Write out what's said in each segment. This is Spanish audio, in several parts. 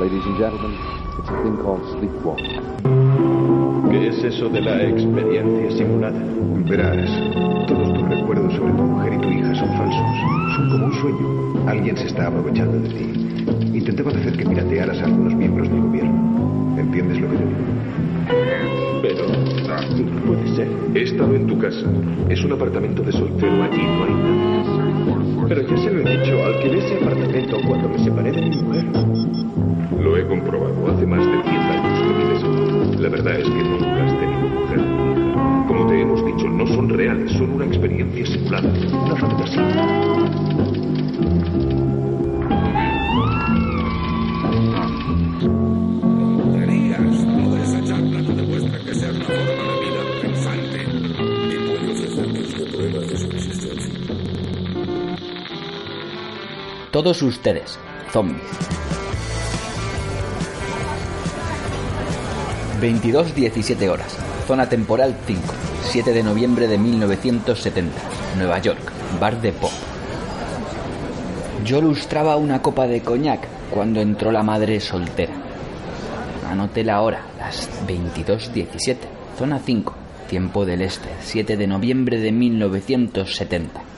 Ladies and gentlemen, it's a thing called sleepwalking. ¿Qué es eso de la experiencia simulada? Verás, todos tus recuerdos sobre tu mujer y tu hija son falsos. Son como un sueño. Alguien se está aprovechando de ti. Intentaban hacer que piratearas a algunos miembros del gobierno. ¿Entiendes lo que te digo? Pero no puede ser. He estado en tu casa. Es un apartamento de soltero allí, no hay nada. Pero ya se lo he dicho, alquilé ese apartamento cuando me separé de mi mujer. Lo he comprobado. Hace más de 10 años que vives. La verdad es que nunca has tenido mujer. Como te hemos dicho, no son reales, son una experiencia simulada. Una fantasía. Todos ustedes, zombies. 22.17 horas. Zona temporal 5. 7 de noviembre de 1970. Nueva York. Bar de Pop. Yo lustraba una copa de coñac cuando entró la madre soltera. Anoté la hora, las 22.17. Zona 5. Tiempo del Este. 7 de noviembre de 1970.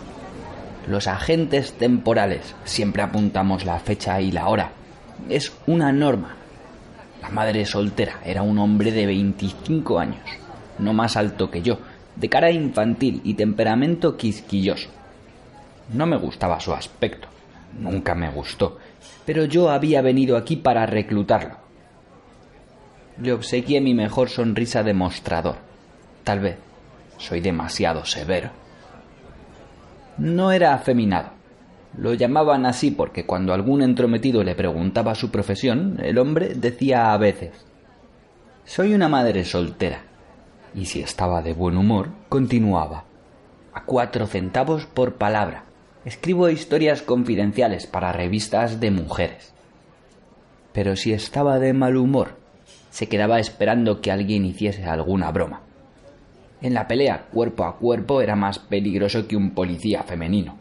Los agentes temporales siempre apuntamos la fecha y la hora. Es una norma. La madre soltera era un hombre de 25 años, no más alto que yo, de cara infantil y temperamento quisquilloso. No me gustaba su aspecto, nunca me gustó, pero yo había venido aquí para reclutarlo. Le obsequié mi mejor sonrisa de mostrador. Tal vez soy demasiado severo. No era afeminado. Lo llamaban así porque cuando algún entrometido le preguntaba su profesión, el hombre decía a veces, Soy una madre soltera. Y si estaba de buen humor, continuaba, a cuatro centavos por palabra. Escribo historias confidenciales para revistas de mujeres. Pero si estaba de mal humor, se quedaba esperando que alguien hiciese alguna broma. En la pelea cuerpo a cuerpo era más peligroso que un policía femenino.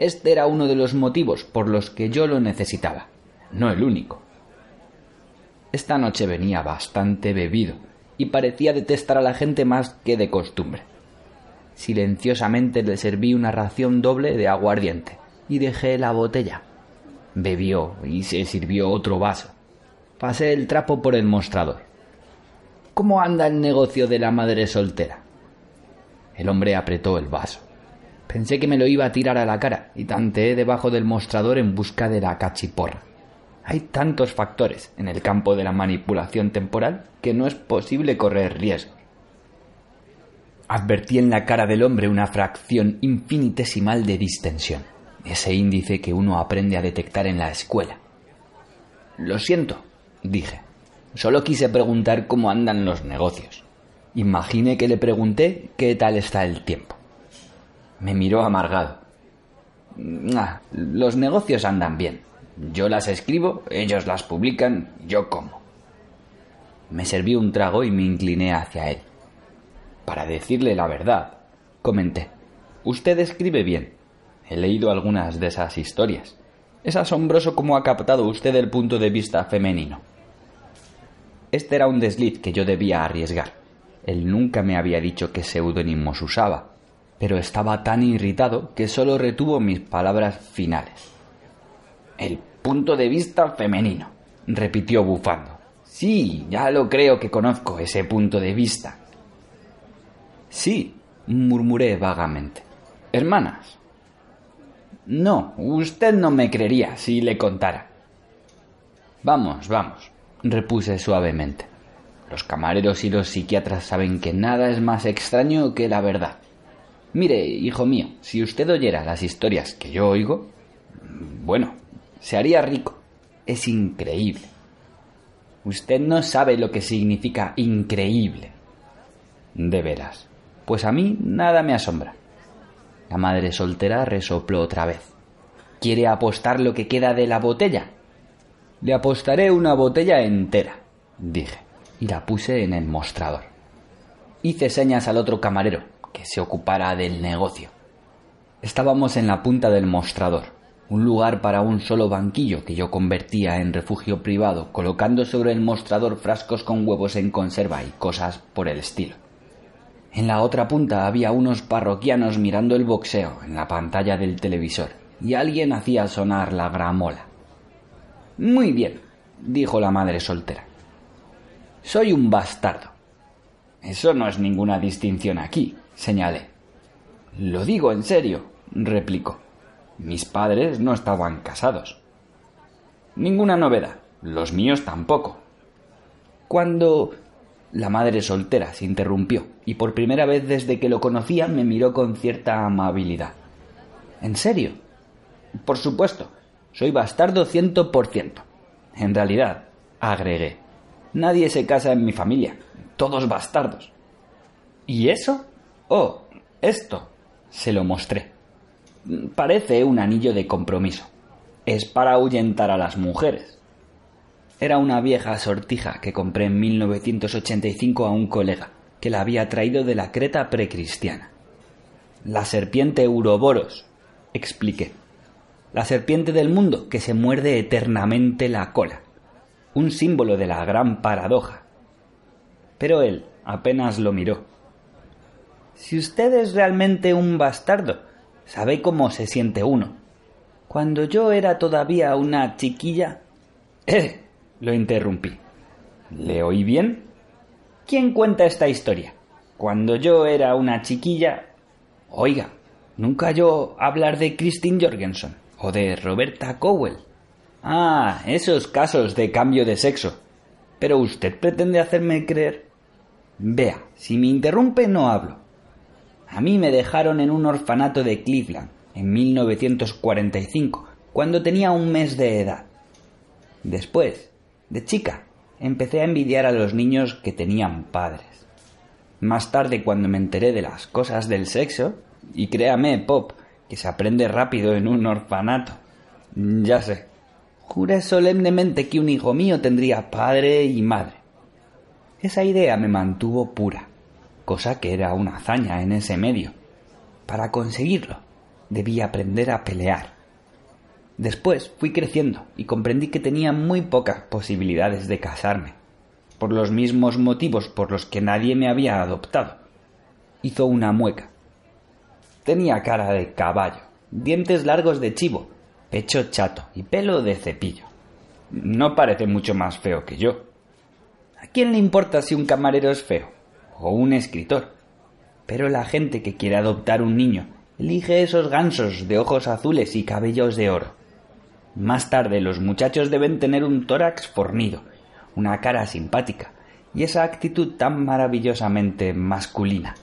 Este era uno de los motivos por los que yo lo necesitaba, no el único. Esta noche venía bastante bebido y parecía detestar a la gente más que de costumbre. Silenciosamente le serví una ración doble de aguardiente y dejé la botella. Bebió y se sirvió otro vaso. Pasé el trapo por el mostrador. ¿Cómo anda el negocio de la madre soltera? El hombre apretó el vaso. Pensé que me lo iba a tirar a la cara y tanteé debajo del mostrador en busca de la cachiporra. Hay tantos factores en el campo de la manipulación temporal que no es posible correr riesgos. Advertí en la cara del hombre una fracción infinitesimal de distensión, ese índice que uno aprende a detectar en la escuela. Lo siento, dije. Solo quise preguntar cómo andan los negocios. Imaginé que le pregunté qué tal está el tiempo. Me miró amargado. Ah, los negocios andan bien. Yo las escribo, ellos las publican, yo como. Me serví un trago y me incliné hacia él. Para decirle la verdad, comenté. Usted escribe bien. He leído algunas de esas historias. Es asombroso cómo ha captado usted el punto de vista femenino. Este era un desliz que yo debía arriesgar. Él nunca me había dicho qué seudónimos usaba, pero estaba tan irritado que solo retuvo mis palabras finales. El punto de vista femenino, repitió bufando. Sí, ya lo creo que conozco ese punto de vista. Sí, murmuré vagamente. Hermanas. No, usted no me creería si le contara. Vamos, vamos, repuse suavemente. Los camareros y los psiquiatras saben que nada es más extraño que la verdad. Mire, hijo mío, si usted oyera las historias que yo oigo, bueno, se haría rico. Es increíble. Usted no sabe lo que significa increíble. De veras. Pues a mí nada me asombra. La madre soltera resopló otra vez. ¿Quiere apostar lo que queda de la botella? Le apostaré una botella entera, dije, y la puse en el mostrador. Hice señas al otro camarero, que se ocupara del negocio. Estábamos en la punta del mostrador, un lugar para un solo banquillo que yo convertía en refugio privado, colocando sobre el mostrador frascos con huevos en conserva y cosas por el estilo. En la otra punta había unos parroquianos mirando el boxeo en la pantalla del televisor y alguien hacía sonar la gramola. Muy bien, dijo la madre soltera. Soy un bastardo. Eso no es ninguna distinción aquí, señalé. Lo digo en serio, replicó. Mis padres no estaban casados. Ninguna novedad. Los míos tampoco. Cuando la madre soltera se interrumpió y por primera vez desde que lo conocía me miró con cierta amabilidad. ¿En serio? Por supuesto, soy bastardo ciento por ciento. En realidad, agregué, nadie se casa en mi familia, todos bastardos. ¿Y eso? Oh, esto. Se lo mostré. Parece un anillo de compromiso. Es para ahuyentar a las mujeres. Era una vieja sortija que compré en 1985 a un colega, que la había traído de la Creta precristiana. La serpiente Uroboros, expliqué. La serpiente del mundo que se muerde eternamente la cola. Un símbolo de la gran paradoja. Pero él apenas lo miró. Si usted es realmente un bastardo, sabe cómo se siente uno. Cuando yo era todavía una chiquilla... ¡Eh! Lo interrumpí. ¿Le oí bien? ¿Quién cuenta esta historia? Cuando yo era una chiquilla... Oiga, nunca yo hablar de Christine Jorgensen o de Roberta Cowell. Ah, esos casos de cambio de sexo. Pero usted pretende hacerme creer. Vea, si me interrumpe no hablo. A mí me dejaron en un orfanato de Cleveland en 1945, cuando tenía un mes de edad. Después, de chica, empecé a envidiar a los niños que tenían padres. Más tarde, cuando me enteré de las cosas del sexo, y créame, Pop, que se aprende rápido en un orfanato, ya sé, juré solemnemente que un hijo mío tendría padre y madre. Esa idea me mantuvo pura, cosa que era una hazaña en ese medio. Para conseguirlo, debía aprender a pelear. Después fui creciendo y comprendí que tenía muy pocas posibilidades de casarme, por los mismos motivos por los que nadie me había adoptado. Hizo una mueca. Tenía cara de caballo, dientes largos de chivo, pecho chato y pelo de cepillo. No parece mucho más feo que yo. ¿A quién le importa si un camarero es feo? O un escritor. Pero la gente que quiere adoptar un niño elige esos gansos de ojos azules y cabellos de oro. Más tarde los muchachos deben tener un tórax fornido, una cara simpática y esa actitud tan maravillosamente masculina.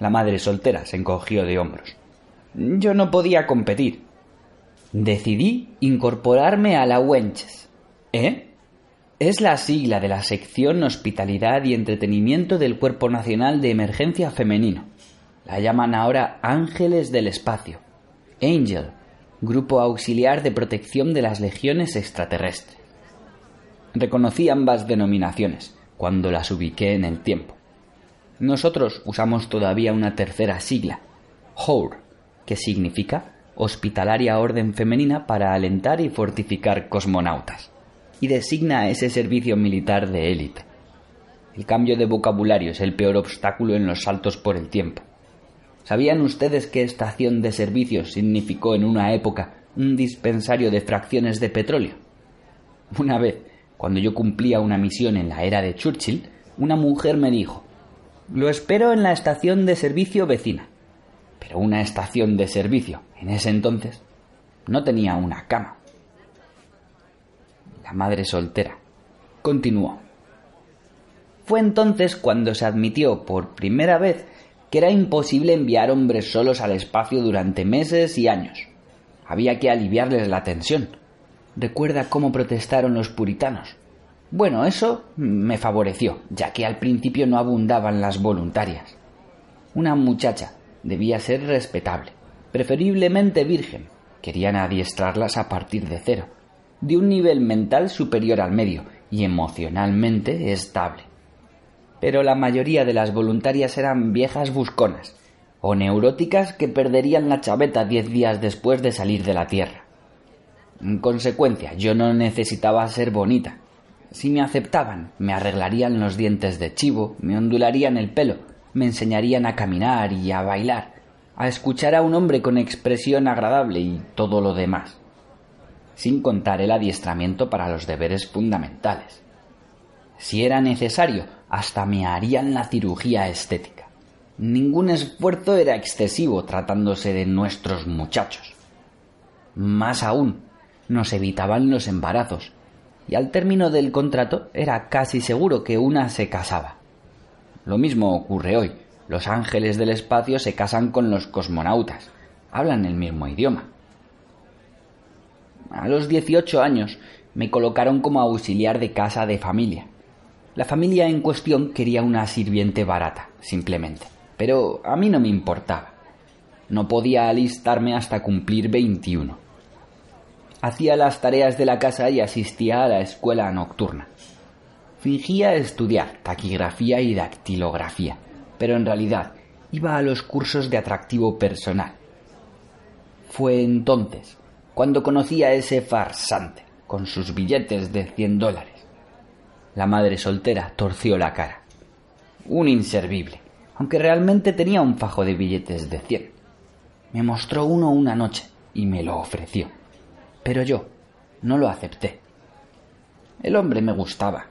La madre soltera se encogió de hombros. Yo no podía competir. Decidí incorporarme a la Wenches. ¿Eh? Es la sigla de la sección Hospitalidad y Entretenimiento del Cuerpo Nacional de Emergencia Femenino. La llaman ahora Ángeles del Espacio. Angel, Grupo Auxiliar de Protección de las Legiones Extraterrestres. Reconocí ambas denominaciones cuando las ubiqué en el tiempo. Nosotros usamos todavía una tercera sigla, HOUR, que significa Hospitalaria Orden Femenina para alentar y fortificar cosmonautas, y designa ese servicio militar de élite. El cambio de vocabulario es el peor obstáculo en los saltos por el tiempo. ¿Sabían ustedes que estación de servicio significó en una época un dispensario de fracciones de petróleo? Una vez, cuando yo cumplía una misión en la era de Churchill, una mujer me dijo, lo espero en la estación de servicio vecina. Pero una estación de servicio, en ese entonces, no tenía una cama. La madre soltera continuó. Fue entonces cuando se admitió por primera vez que era imposible enviar hombres solos al espacio durante meses y años. Había que aliviarles la tensión. ¿Recuerda cómo protestaron los puritanos? Bueno, eso me favoreció, ya que al principio no abundaban las voluntarias. Una muchacha debía ser respetable, preferiblemente virgen. Querían adiestrarlas a partir de cero, de un nivel mental superior al medio y emocionalmente estable. Pero la mayoría de las voluntarias eran viejas busconas o neuróticas que perderían la chaveta diez días después de salir de la Tierra. En consecuencia, yo no necesitaba ser bonita. Si me aceptaban, me arreglarían los dientes de chivo, me ondularían el pelo, me enseñarían a caminar y a bailar, a escuchar a un hombre con expresión agradable y todo lo demás, sin contar el adiestramiento para los deberes fundamentales. Si era necesario, hasta me harían la cirugía estética. Ningún esfuerzo era excesivo tratándose de nuestros muchachos. Más aún, nos evitaban los embarazos, y al término del contrato era casi seguro que una se casaba. Lo mismo ocurre hoy. Los ángeles del espacio se casan con los cosmonautas. Hablan el mismo idioma. A los 18 años me colocaron como auxiliar de casa de familia. La familia en cuestión quería una sirviente barata, simplemente. Pero a mí no me importaba. No podía alistarme hasta cumplir 21. Hacía las tareas de la casa y asistía a la escuela nocturna. Fingía estudiar taquigrafía y dactilografía, pero en realidad iba a los cursos de atractivo personal. Fue entonces cuando conocí a ese farsante, con sus billetes de cien dólares. La madre soltera torció la cara. Un inservible, aunque realmente tenía un fajo de billetes de cien. Me mostró uno una noche y me lo ofreció. Pero yo no lo acepté. El hombre me gustaba,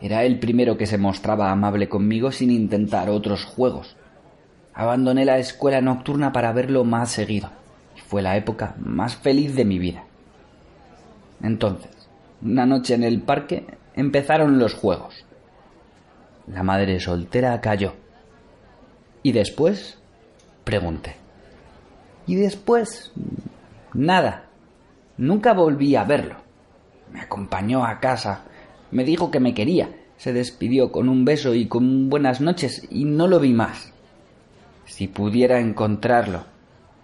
era el primero que se mostraba amable conmigo sin intentar otros juegos. Abandoné la escuela nocturna para verlo más seguido, y fue la época más feliz de mi vida. Entonces, una noche en el parque empezaron los juegos. La madre soltera cayó. ¿Y después? pregunté. Y después, nada. Nunca volví a verlo. Me acompañó a casa me dijo que me quería. Se despidió con un beso y con buenas noches y no lo vi más. Si pudiera encontrarlo,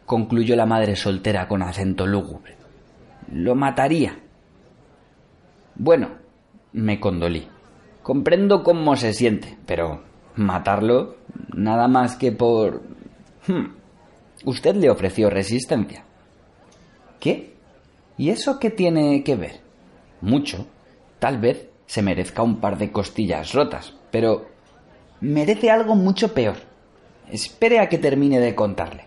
concluyó la madre soltera con acento lúgubre. Lo mataría. Bueno, me condolí. Comprendo cómo se siente, pero matarlo nada más que por... Hmm, usted le ofreció resistencia. ¿Qué? ¿Y eso qué tiene que ver? Mucho. Tal vez se merezca un par de costillas rotas, pero merece algo mucho peor. Espere a que termine de contarle.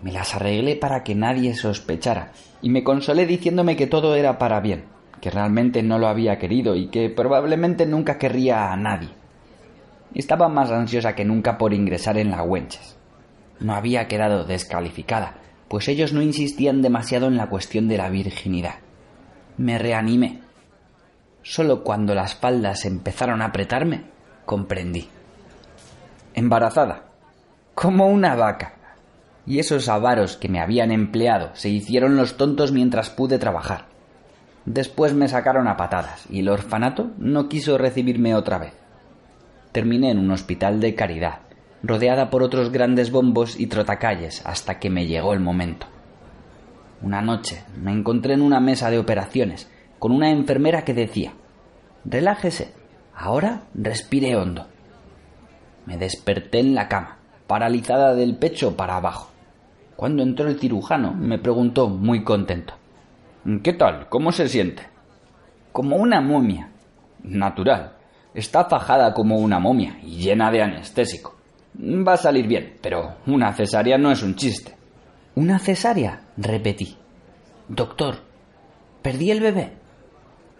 Me las arreglé para que nadie sospechara, y me consolé diciéndome que todo era para bien, que realmente no lo había querido y que probablemente nunca querría a nadie. Estaba más ansiosa que nunca por ingresar en la Wenches. No había quedado descalificada, pues ellos no insistían demasiado en la cuestión de la virginidad. Me reanimé Solo cuando las faldas empezaron a apretarme, comprendí. Embarazada, como una vaca. Y esos avaros que me habían empleado se hicieron los tontos mientras pude trabajar. Después me sacaron a patadas y el orfanato no quiso recibirme otra vez. Terminé en un hospital de caridad, rodeada por otros grandes bombos y trotacalles hasta que me llegó el momento. Una noche me encontré en una mesa de operaciones con una enfermera que decía, Relájese, ahora respire hondo. Me desperté en la cama, paralizada del pecho para abajo. Cuando entró el cirujano, me preguntó muy contento. ¿Qué tal? ¿Cómo se siente? Como una momia. Natural. Está fajada como una momia y llena de anestésico. Va a salir bien, pero una cesárea no es un chiste. ¿Una cesárea? repetí. Doctor, ¿perdí el bebé?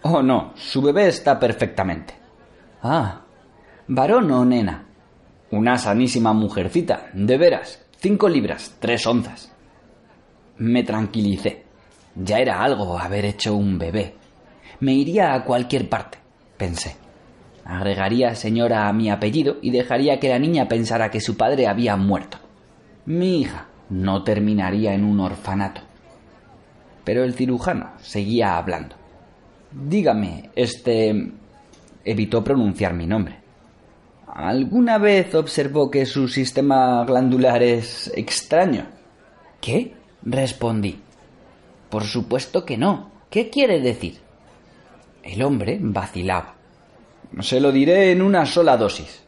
Oh, no, su bebé está perfectamente. Ah, varón o nena. Una sanísima mujercita, de veras, cinco libras, tres onzas. Me tranquilicé. Ya era algo haber hecho un bebé. Me iría a cualquier parte, pensé. Agregaría señora a mi apellido y dejaría que la niña pensara que su padre había muerto. Mi hija no terminaría en un orfanato. Pero el cirujano seguía hablando. Dígame, este... evitó pronunciar mi nombre. ¿Alguna vez observó que su sistema glandular es extraño? ¿Qué? respondí. Por supuesto que no. ¿Qué quiere decir? El hombre vacilaba. Se lo diré en una sola dosis.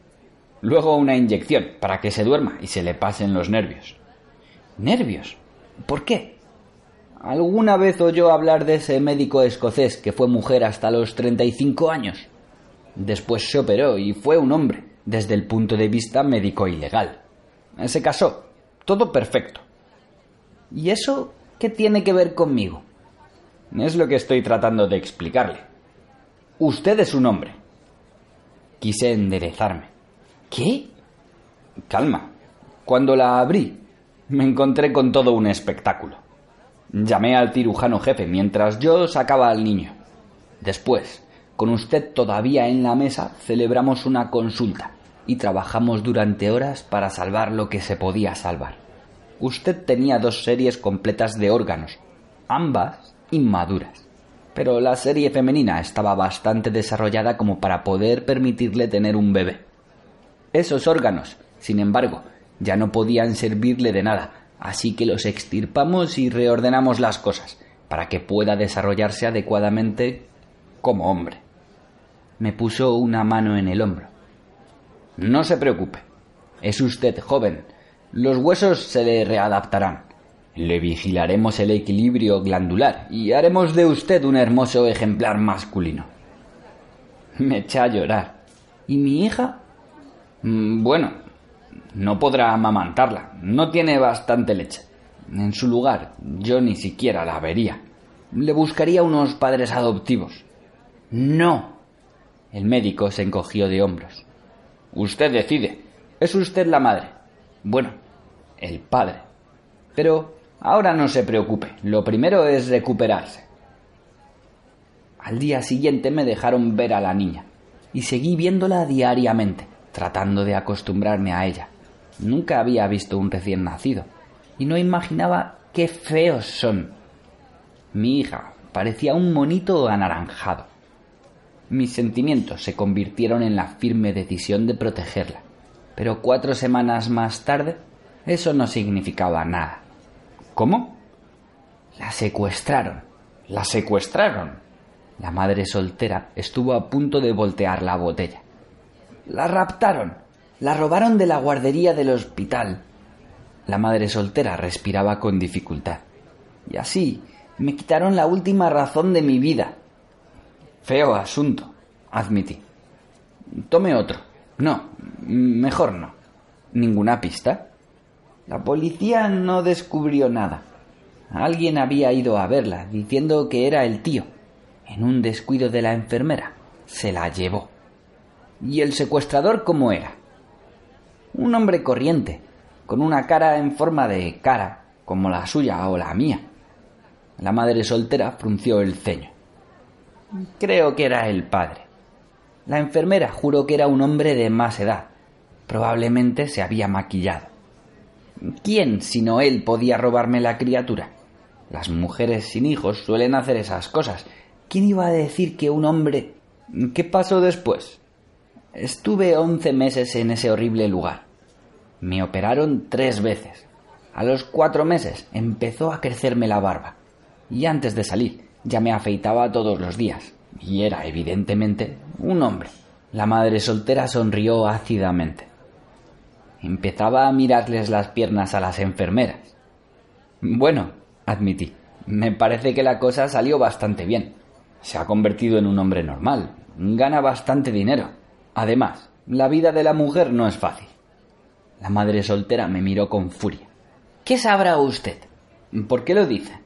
Luego una inyección para que se duerma y se le pasen los nervios. ¿Nervios? ¿Por qué? ¿Alguna vez oyó hablar de ese médico escocés que fue mujer hasta los 35 años? Después se operó y fue un hombre, desde el punto de vista médico y legal. Se casó. Todo perfecto. ¿Y eso qué tiene que ver conmigo? Es lo que estoy tratando de explicarle. Usted es un hombre. Quise enderezarme. ¿Qué? Calma. Cuando la abrí, me encontré con todo un espectáculo. Llamé al cirujano jefe mientras yo sacaba al niño. Después, con usted todavía en la mesa, celebramos una consulta y trabajamos durante horas para salvar lo que se podía salvar. Usted tenía dos series completas de órganos, ambas inmaduras. Pero la serie femenina estaba bastante desarrollada como para poder permitirle tener un bebé. Esos órganos, sin embargo, ya no podían servirle de nada, así que los extirpamos y reordenamos las cosas, para que pueda desarrollarse adecuadamente como hombre. Me puso una mano en el hombro. No se preocupe. Es usted joven. Los huesos se le readaptarán. Le vigilaremos el equilibrio glandular y haremos de usted un hermoso ejemplar masculino. Me eché a llorar. ¿Y mi hija? Mm, bueno, no podrá amamantarla. No tiene bastante leche. En su lugar, yo ni siquiera la vería. Le buscaría unos padres adoptivos. No. El médico se encogió de hombros. Usted decide. Es usted la madre. Bueno, el padre. Pero ahora no se preocupe. Lo primero es recuperarse. Al día siguiente me dejaron ver a la niña y seguí viéndola diariamente, tratando de acostumbrarme a ella. Nunca había visto un recién nacido y no imaginaba qué feos son. Mi hija parecía un monito anaranjado. Mis sentimientos se convirtieron en la firme decisión de protegerla, pero cuatro semanas más tarde eso no significaba nada. ¿Cómo? La secuestraron. La secuestraron. La madre soltera estuvo a punto de voltear la botella. La raptaron. La robaron de la guardería del hospital. La madre soltera respiraba con dificultad. Y así me quitaron la última razón de mi vida. Feo asunto, admití. Tome otro. No, mejor no. ¿Ninguna pista? La policía no descubrió nada. Alguien había ido a verla, diciendo que era el tío. En un descuido de la enfermera, se la llevó. ¿Y el secuestrador cómo era? Un hombre corriente, con una cara en forma de cara, como la suya o la mía. La madre soltera frunció el ceño. Creo que era el padre. La enfermera juró que era un hombre de más edad. Probablemente se había maquillado. ¿Quién, sino él, podía robarme la criatura? Las mujeres sin hijos suelen hacer esas cosas. ¿Quién iba a decir que un hombre... ¿Qué pasó después? Estuve once meses en ese horrible lugar. Me operaron tres veces. A los cuatro meses empezó a crecerme la barba. Y antes de salir ya me afeitaba todos los días. Y era, evidentemente, un hombre. La madre soltera sonrió ácidamente. Empezaba a mirarles las piernas a las enfermeras. Bueno, admití, me parece que la cosa salió bastante bien. Se ha convertido en un hombre normal. Gana bastante dinero. Además, la vida de la mujer no es fácil. La madre soltera me miró con furia. ¿Qué sabrá usted? ¿Por qué lo dice?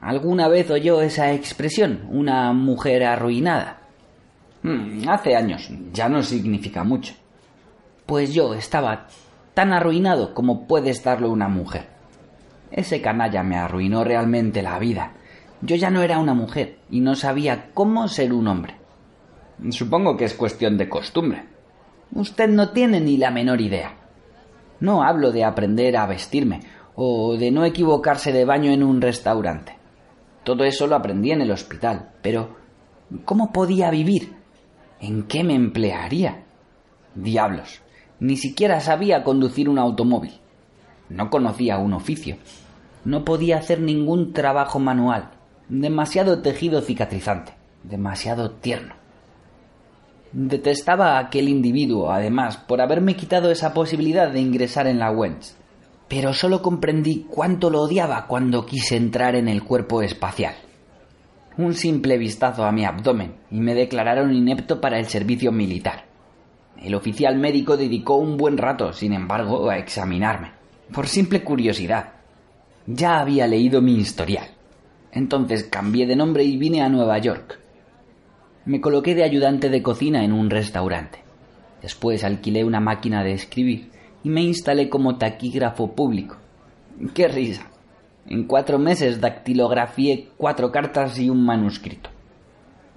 ¿Alguna vez oyó esa expresión, una mujer arruinada? Hmm, hace años, ya no significa mucho. Pues yo estaba tan arruinado como puede estarlo una mujer. Ese canalla me arruinó realmente la vida. Yo ya no era una mujer y no sabía cómo ser un hombre. Supongo que es cuestión de costumbre. Usted no tiene ni la menor idea. No hablo de aprender a vestirme o de no equivocarse de baño en un restaurante. Todo eso lo aprendí en el hospital, pero ¿cómo podía vivir? ¿En qué me emplearía? Diablos, ni siquiera sabía conducir un automóvil. No conocía un oficio. No podía hacer ningún trabajo manual. Demasiado tejido cicatrizante. Demasiado tierno. Detestaba a aquel individuo, además, por haberme quitado esa posibilidad de ingresar en la Wens. Pero solo comprendí cuánto lo odiaba cuando quise entrar en el cuerpo espacial. Un simple vistazo a mi abdomen y me declararon inepto para el servicio militar. El oficial médico dedicó un buen rato, sin embargo, a examinarme, por simple curiosidad. Ya había leído mi historial. Entonces cambié de nombre y vine a Nueva York. Me coloqué de ayudante de cocina en un restaurante. Después alquilé una máquina de escribir y me instalé como taquígrafo público. ¡Qué risa! En cuatro meses dactilografié cuatro cartas y un manuscrito.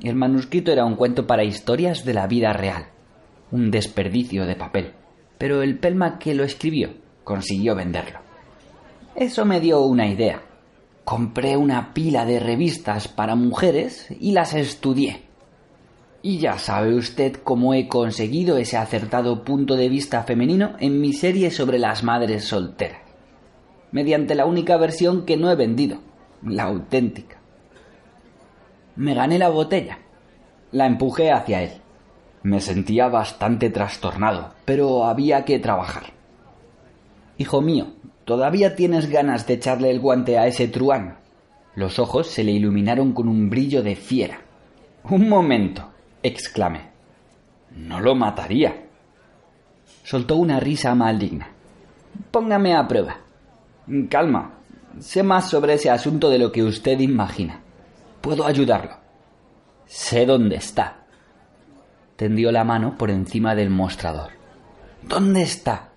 El manuscrito era un cuento para historias de la vida real un desperdicio de papel, pero el Pelma que lo escribió consiguió venderlo. Eso me dio una idea. Compré una pila de revistas para mujeres y las estudié. Y ya sabe usted cómo he conseguido ese acertado punto de vista femenino en mi serie sobre las madres solteras. Mediante la única versión que no he vendido, la auténtica. Me gané la botella. La empujé hacia él. Me sentía bastante trastornado, pero había que trabajar. Hijo mío, ¿todavía tienes ganas de echarle el guante a ese truán? Los ojos se le iluminaron con un brillo de fiera. Un momento, exclamé. No lo mataría. Soltó una risa maligna. Póngame a prueba. Calma. Sé más sobre ese asunto de lo que usted imagina. Puedo ayudarlo. Sé dónde está tendió la mano por encima del mostrador. ¿Dónde está?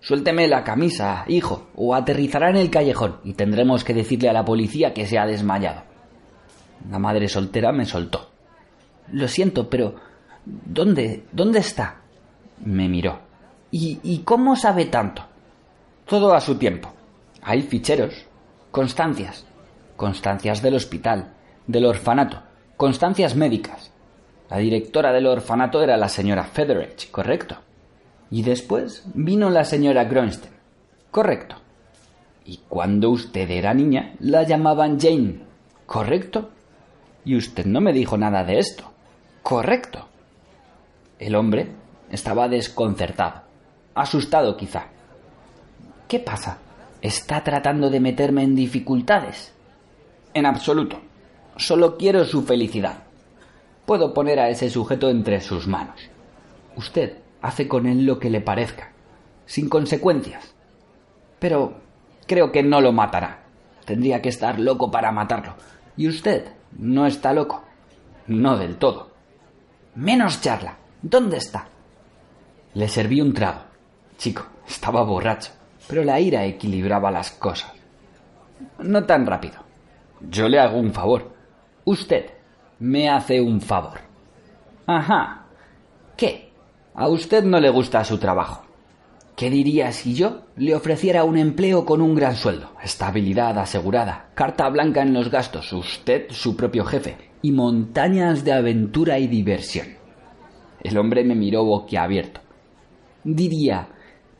Suélteme la camisa, hijo, o aterrizará en el callejón y tendremos que decirle a la policía que se ha desmayado. La madre soltera me soltó. Lo siento, pero ¿dónde? ¿Dónde está? Me miró. ¿Y, ¿Y cómo sabe tanto? Todo a su tiempo. Hay ficheros, constancias, constancias del hospital, del orfanato, constancias médicas, la directora del orfanato era la señora Federich, correcto. Y después vino la señora Gronstein, correcto. Y cuando usted era niña, la llamaban Jane, correcto. Y usted no me dijo nada de esto, correcto. El hombre estaba desconcertado, asustado quizá. ¿Qué pasa? ¿Está tratando de meterme en dificultades? En absoluto. Solo quiero su felicidad puedo poner a ese sujeto entre sus manos. Usted hace con él lo que le parezca, sin consecuencias. Pero creo que no lo matará. Tendría que estar loco para matarlo. Y usted no está loco. No del todo. Menos charla. ¿Dónde está? Le serví un trago. Chico, estaba borracho, pero la ira equilibraba las cosas. No tan rápido. Yo le hago un favor. Usted me hace un favor. Ajá. ¿Qué? A usted no le gusta su trabajo. ¿Qué diría si yo le ofreciera un empleo con un gran sueldo, estabilidad asegurada, carta blanca en los gastos, usted su propio jefe, y montañas de aventura y diversión? El hombre me miró boquiabierto. Diría,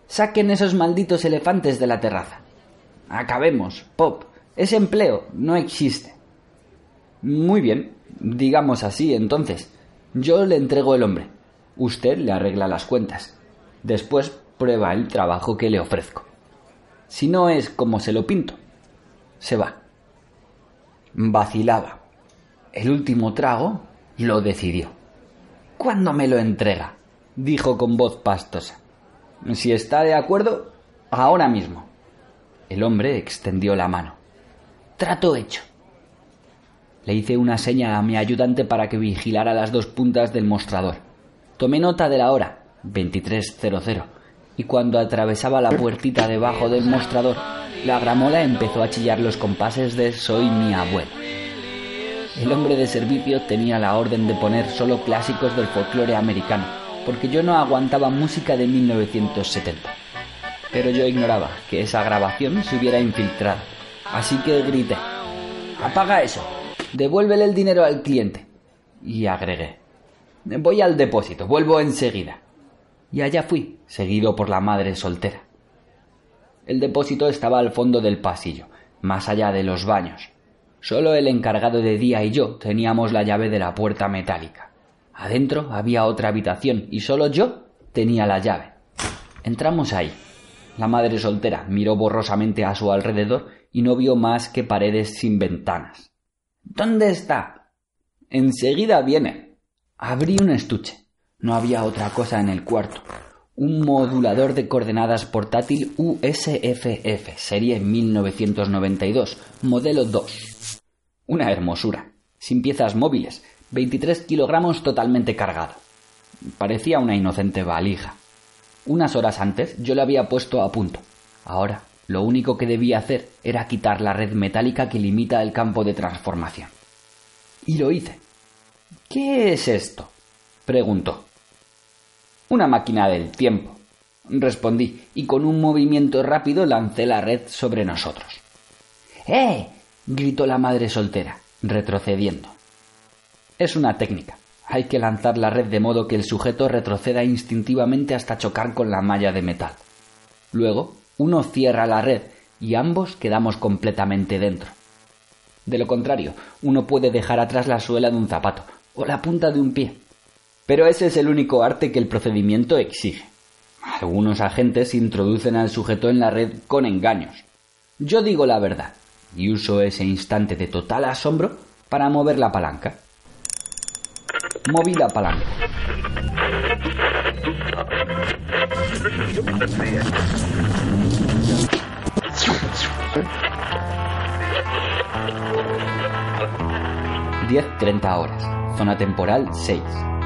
saquen esos malditos elefantes de la terraza. Acabemos, Pop. Ese empleo no existe. Muy bien, Digamos así, entonces. Yo le entrego el hombre. Usted le arregla las cuentas. Después prueba el trabajo que le ofrezco. Si no es como se lo pinto, se va. Vacilaba. El último trago lo decidió. ¿Cuándo me lo entrega? dijo con voz pastosa. Si está de acuerdo, ahora mismo. El hombre extendió la mano. Trato hecho. Le hice una seña a mi ayudante para que vigilara las dos puntas del mostrador. Tomé nota de la hora, 23.00, y cuando atravesaba la puertita debajo del mostrador, la gramola empezó a chillar los compases de Soy mi abuelo. El hombre de servicio tenía la orden de poner solo clásicos del folclore americano, porque yo no aguantaba música de 1970. Pero yo ignoraba que esa grabación se hubiera infiltrado, así que grité, apaga eso, devuélvele el dinero al cliente. Y agregué, voy al depósito, vuelvo enseguida. Y allá fui, seguido por la madre soltera. El depósito estaba al fondo del pasillo, más allá de los baños. Solo el encargado de día y yo teníamos la llave de la puerta metálica. Adentro había otra habitación y solo yo tenía la llave. Entramos ahí. La madre soltera miró borrosamente a su alrededor y no vio más que paredes sin ventanas. ¿Dónde está? Enseguida viene. Abrí un estuche. No había otra cosa en el cuarto. Un modulador de coordenadas portátil USFF, serie 1992, modelo 2. Una hermosura, sin piezas móviles, 23 kilogramos totalmente cargado. Parecía una inocente valija. Unas horas antes yo lo había puesto a punto. Ahora lo único que debía hacer era quitar la red metálica que limita el campo de transformación. Y lo hice. ¿Qué es esto? preguntó. Una máquina del tiempo, respondí, y con un movimiento rápido lancé la red sobre nosotros. ¡Eh! gritó la madre soltera, retrocediendo. Es una técnica. Hay que lanzar la red de modo que el sujeto retroceda instintivamente hasta chocar con la malla de metal. Luego, uno cierra la red y ambos quedamos completamente dentro. De lo contrario, uno puede dejar atrás la suela de un zapato o la punta de un pie. Pero ese es el único arte que el procedimiento exige. Algunos agentes introducen al sujeto en la red con engaños. Yo digo la verdad y uso ese instante de total asombro para mover la palanca. Moví la palanca. Diez treinta horas. Zona temporal 6.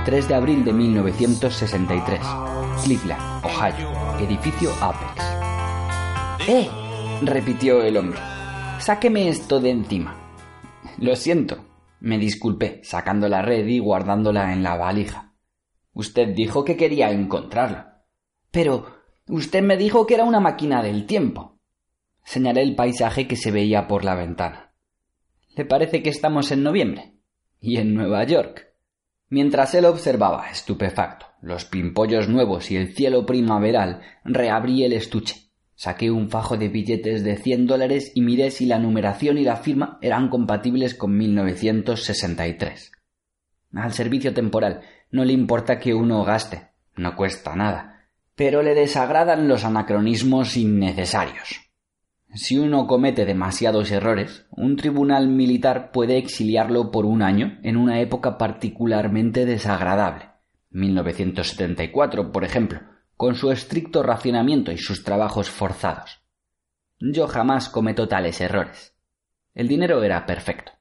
3 de abril de 1963. Cleveland, Ohio. Edificio Apex. ¡Eh! repitió el hombre. Sáqueme esto de encima. Lo siento, me disculpé, sacando la red y guardándola en la valija. Usted dijo que quería encontrarla. Pero usted me dijo que era una máquina del tiempo. Señalé el paisaje que se veía por la ventana. ¿Le parece que estamos en noviembre? Y en Nueva York. Mientras él observaba, estupefacto, los pimpollos nuevos y el cielo primaveral, reabrí el estuche. Saqué un fajo de billetes de cien dólares y miré si la numeración y la firma eran compatibles con 1963. Al servicio temporal no le importa que uno gaste, no cuesta nada, pero le desagradan los anacronismos innecesarios. Si uno comete demasiados errores, un tribunal militar puede exiliarlo por un año en una época particularmente desagradable. 1974, por ejemplo, con su estricto racionamiento y sus trabajos forzados. Yo jamás cometo tales errores. El dinero era perfecto.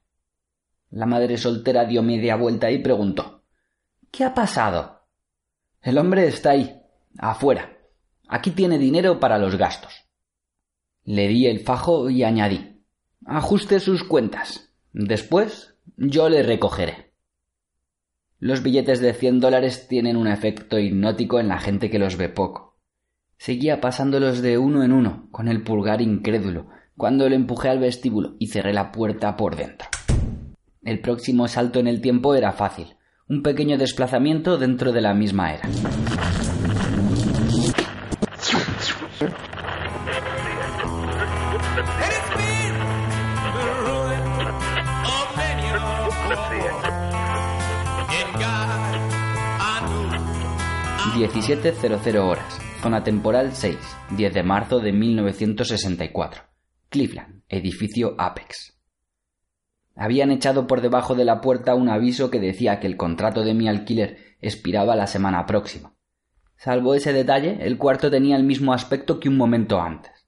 La madre soltera dio media vuelta y preguntó ¿Qué ha pasado? El hombre está ahí, afuera. Aquí tiene dinero para los gastos. Le di el fajo y añadí Ajuste sus cuentas. Después yo le recogeré. Los billetes de cien dólares tienen un efecto hipnótico en la gente que los ve poco. Seguía pasándolos de uno en uno, con el pulgar incrédulo, cuando le empujé al vestíbulo y cerré la puerta por dentro. El próximo salto en el tiempo era fácil, un pequeño desplazamiento dentro de la misma era. ...17.00 horas... ...zona temporal 6... ...10 de marzo de 1964... ...Cleveland... ...edificio Apex... Habían echado por debajo de la puerta un aviso que decía que el contrato de mi alquiler expiraba la semana próxima. Salvo ese detalle, el cuarto tenía el mismo aspecto que un momento antes.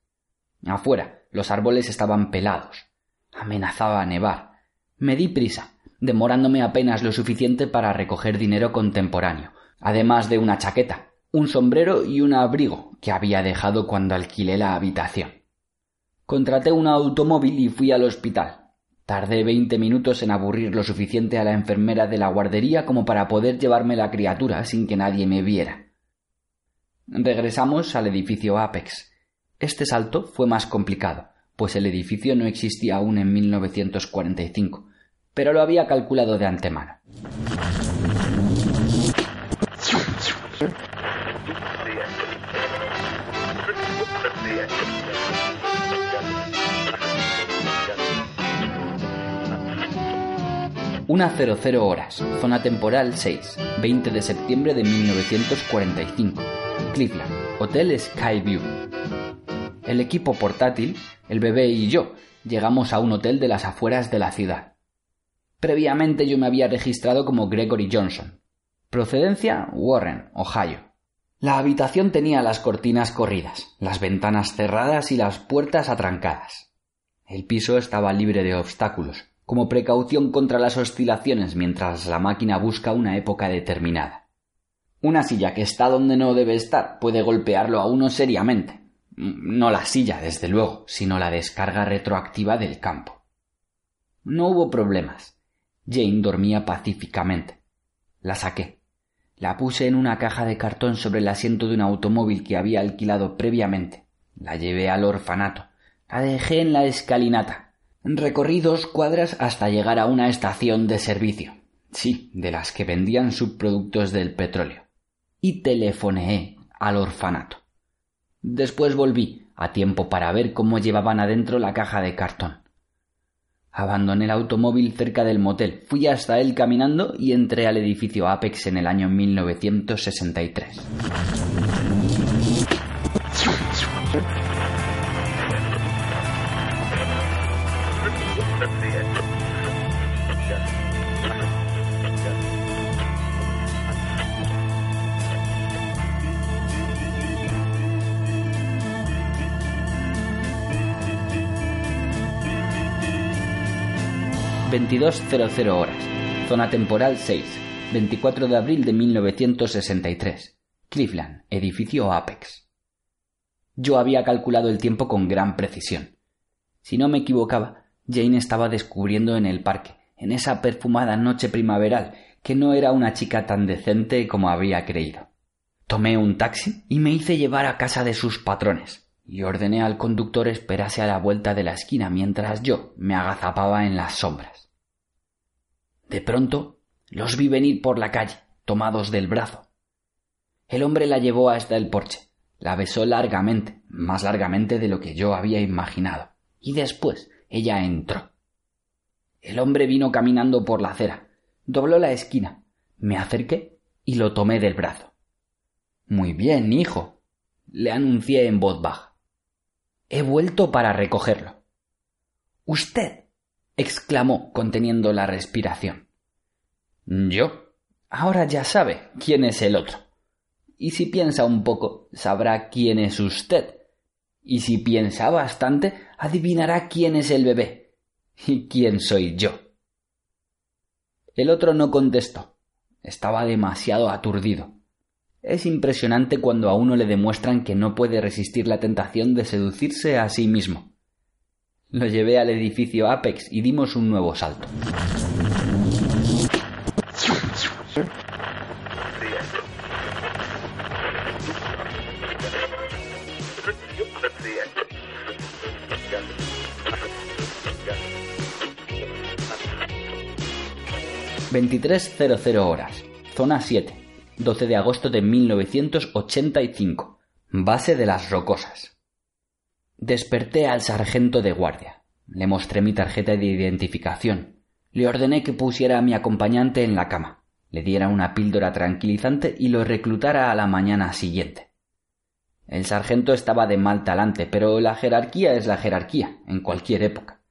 Afuera, los árboles estaban pelados. Amenazaba a nevar. Me di prisa, demorándome apenas lo suficiente para recoger dinero contemporáneo, además de una chaqueta, un sombrero y un abrigo que había dejado cuando alquilé la habitación. Contraté un automóvil y fui al hospital. Tardé veinte minutos en aburrir lo suficiente a la enfermera de la guardería como para poder llevarme la criatura sin que nadie me viera. Regresamos al edificio Apex. Este salto fue más complicado, pues el edificio no existía aún en 1945, pero lo había calculado de antemano. Una 00 horas, zona temporal 6, 20 de septiembre de 1945, Cleveland, Hotel Skyview. El equipo portátil, el bebé y yo llegamos a un hotel de las afueras de la ciudad. Previamente yo me había registrado como Gregory Johnson. Procedencia Warren, Ohio. La habitación tenía las cortinas corridas, las ventanas cerradas y las puertas atrancadas. El piso estaba libre de obstáculos, como precaución contra las oscilaciones mientras la máquina busca una época determinada. Una silla que está donde no debe estar puede golpearlo a uno seriamente. No la silla, desde luego, sino la descarga retroactiva del campo. No hubo problemas. Jane dormía pacíficamente. La saqué. La puse en una caja de cartón sobre el asiento de un automóvil que había alquilado previamente. La llevé al orfanato. La dejé en la escalinata Recorrí dos cuadras hasta llegar a una estación de servicio. Sí, de las que vendían subproductos del petróleo. Y telefoneé al orfanato. Después volví, a tiempo para ver cómo llevaban adentro la caja de cartón. Abandoné el automóvil cerca del motel, fui hasta él caminando y entré al edificio Apex en el año 1963. 22.00 horas. Zona temporal 6. 24 de abril de 1963. Cleveland, edificio Apex. Yo había calculado el tiempo con gran precisión. Si no me equivocaba, Jane estaba descubriendo en el parque, en esa perfumada noche primaveral, que no era una chica tan decente como había creído. Tomé un taxi y me hice llevar a casa de sus patrones, y ordené al conductor esperase a la vuelta de la esquina mientras yo me agazapaba en las sombras. De pronto los vi venir por la calle, tomados del brazo. El hombre la llevó hasta el porche, la besó largamente, más largamente de lo que yo había imaginado, y después ella entró. El hombre vino caminando por la acera, dobló la esquina, me acerqué y lo tomé del brazo. Muy bien, hijo, le anuncié en voz baja. He vuelto para recogerlo. Usted exclamó conteniendo la respiración. Yo. Ahora ya sabe quién es el otro. Y si piensa un poco, sabrá quién es usted. Y si piensa bastante, adivinará quién es el bebé. Y quién soy yo. El otro no contestó. Estaba demasiado aturdido. Es impresionante cuando a uno le demuestran que no puede resistir la tentación de seducirse a sí mismo. Lo llevé al edificio Apex y dimos un nuevo salto. ...23.00 horas... ...zona 7... ...12 de agosto de 1985... ...base de las rocosas... Desperté al sargento de guardia. Le mostré mi tarjeta de identificación. Le ordené que pusiera a mi acompañante en la cama, le diera una píldora tranquilizante y lo reclutara a la mañana siguiente. El sargento estaba de mal talante, pero la jerarquía es la jerarquía, en cualquier época.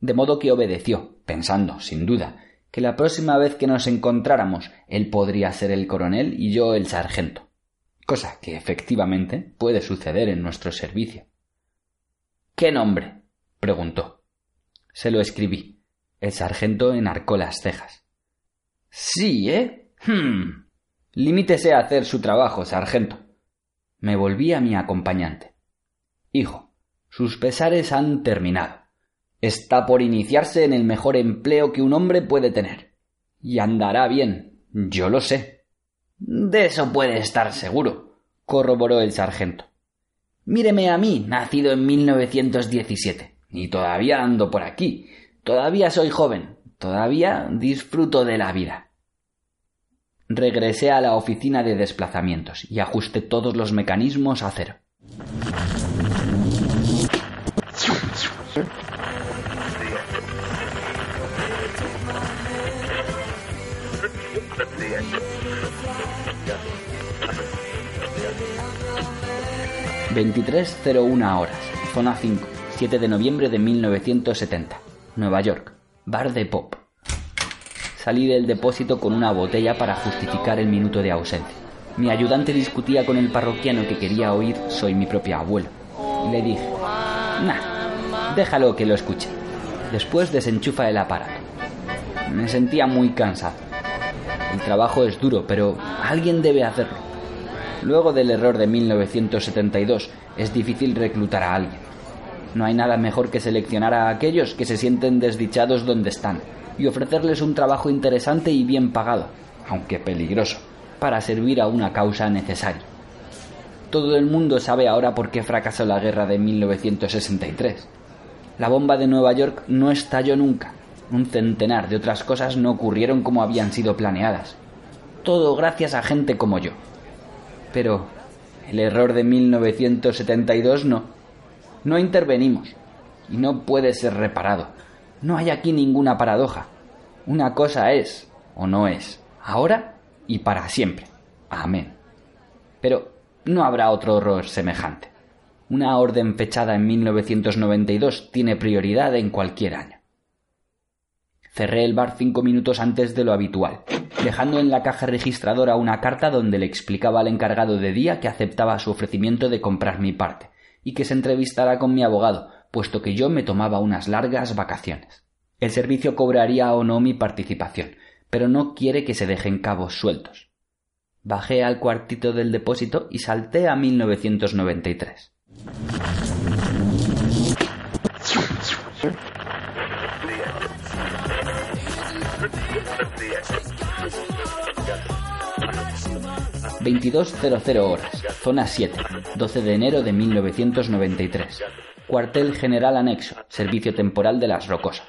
De modo que obedeció, pensando, sin duda, que la próxima vez que nos encontráramos él podría ser el coronel y yo el sargento. Cosa que efectivamente puede suceder en nuestro servicio. ¿Qué nombre? preguntó. Se lo escribí. El sargento enarcó las cejas. Sí, ¿eh? Hmm. Limítese a hacer su trabajo, sargento. Me volví a mi acompañante. Hijo, sus pesares han terminado. Está por iniciarse en el mejor empleo que un hombre puede tener. Y andará bien. Yo lo sé. De eso puede estar seguro, corroboró el sargento. Míreme a mí, nacido en 1917. Y todavía ando por aquí. Todavía soy joven. Todavía disfruto de la vida. Regresé a la oficina de desplazamientos y ajusté todos los mecanismos a cero. 23.01 horas, zona 5, 7 de noviembre de 1970, Nueva York, bar de pop. Salí del depósito con una botella para justificar el minuto de ausencia. Mi ayudante discutía con el parroquiano que quería oír Soy mi propio abuelo. Y le dije, nah, déjalo que lo escuche. Después desenchufa el aparato. Me sentía muy cansado. El trabajo es duro, pero alguien debe hacerlo. Luego del error de 1972, es difícil reclutar a alguien. No hay nada mejor que seleccionar a aquellos que se sienten desdichados donde están y ofrecerles un trabajo interesante y bien pagado, aunque peligroso, para servir a una causa necesaria. Todo el mundo sabe ahora por qué fracasó la guerra de 1963. La bomba de Nueva York no estalló nunca. Un centenar de otras cosas no ocurrieron como habían sido planeadas. Todo gracias a gente como yo. Pero el error de 1972 no. No intervenimos. Y no puede ser reparado. No hay aquí ninguna paradoja. Una cosa es o no es. Ahora y para siempre. Amén. Pero no habrá otro horror semejante. Una orden fechada en 1992 tiene prioridad en cualquier año. Cerré el bar cinco minutos antes de lo habitual, dejando en la caja registradora una carta donde le explicaba al encargado de día que aceptaba su ofrecimiento de comprar mi parte, y que se entrevistara con mi abogado, puesto que yo me tomaba unas largas vacaciones. El servicio cobraría o no mi participación, pero no quiere que se dejen cabos sueltos. Bajé al cuartito del depósito y salté a 1993. 22.00 horas, zona 7, 12 de enero de 1993. Cuartel General Anexo, Servicio Temporal de las Rocosas.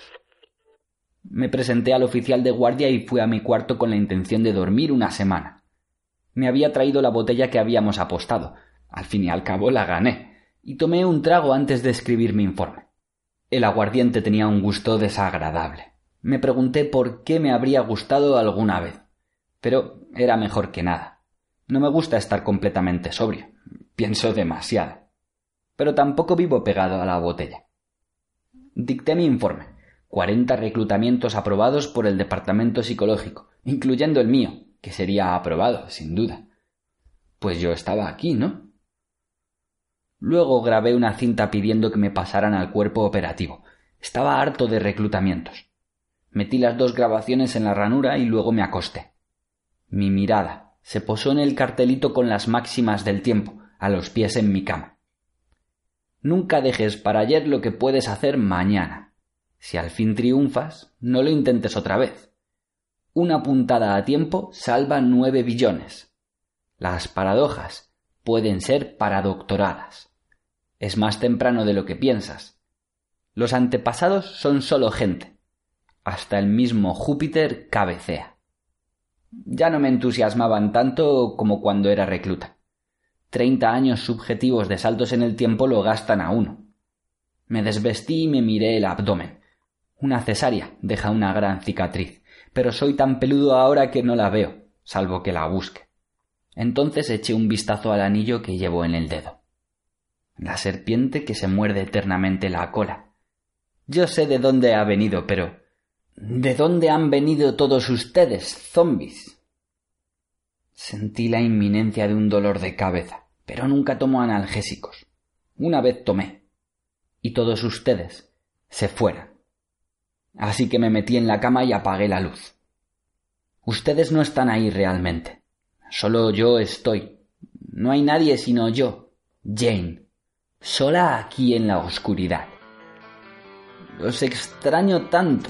Me presenté al oficial de guardia y fui a mi cuarto con la intención de dormir una semana. Me había traído la botella que habíamos apostado. Al fin y al cabo la gané, y tomé un trago antes de escribir mi informe. El aguardiente tenía un gusto desagradable. Me pregunté por qué me habría gustado alguna vez. Pero era mejor que nada. No me gusta estar completamente sobrio. Pienso demasiado. Pero tampoco vivo pegado a la botella. Dicté mi informe. Cuarenta reclutamientos aprobados por el Departamento Psicológico, incluyendo el mío, que sería aprobado, sin duda. Pues yo estaba aquí, ¿no? Luego grabé una cinta pidiendo que me pasaran al cuerpo operativo. Estaba harto de reclutamientos. Metí las dos grabaciones en la ranura y luego me acosté. Mi mirada se posó en el cartelito con las máximas del tiempo, a los pies en mi cama. Nunca dejes para ayer lo que puedes hacer mañana. Si al fin triunfas, no lo intentes otra vez. Una puntada a tiempo salva nueve billones. Las paradojas pueden ser paradoctoradas. Es más temprano de lo que piensas. Los antepasados son solo gente hasta el mismo Júpiter cabecea. Ya no me entusiasmaban tanto como cuando era recluta. Treinta años subjetivos de saltos en el tiempo lo gastan a uno. Me desvestí y me miré el abdomen. Una cesárea deja una gran cicatriz, pero soy tan peludo ahora que no la veo, salvo que la busque. Entonces eché un vistazo al anillo que llevo en el dedo. La serpiente que se muerde eternamente la cola. Yo sé de dónde ha venido, pero ¿De dónde han venido todos ustedes, zombis? Sentí la inminencia de un dolor de cabeza, pero nunca tomo analgésicos. Una vez tomé. Y todos ustedes se fueron. Así que me metí en la cama y apagué la luz. Ustedes no están ahí realmente. Solo yo estoy. No hay nadie sino yo, Jane, sola aquí en la oscuridad. Los extraño tanto.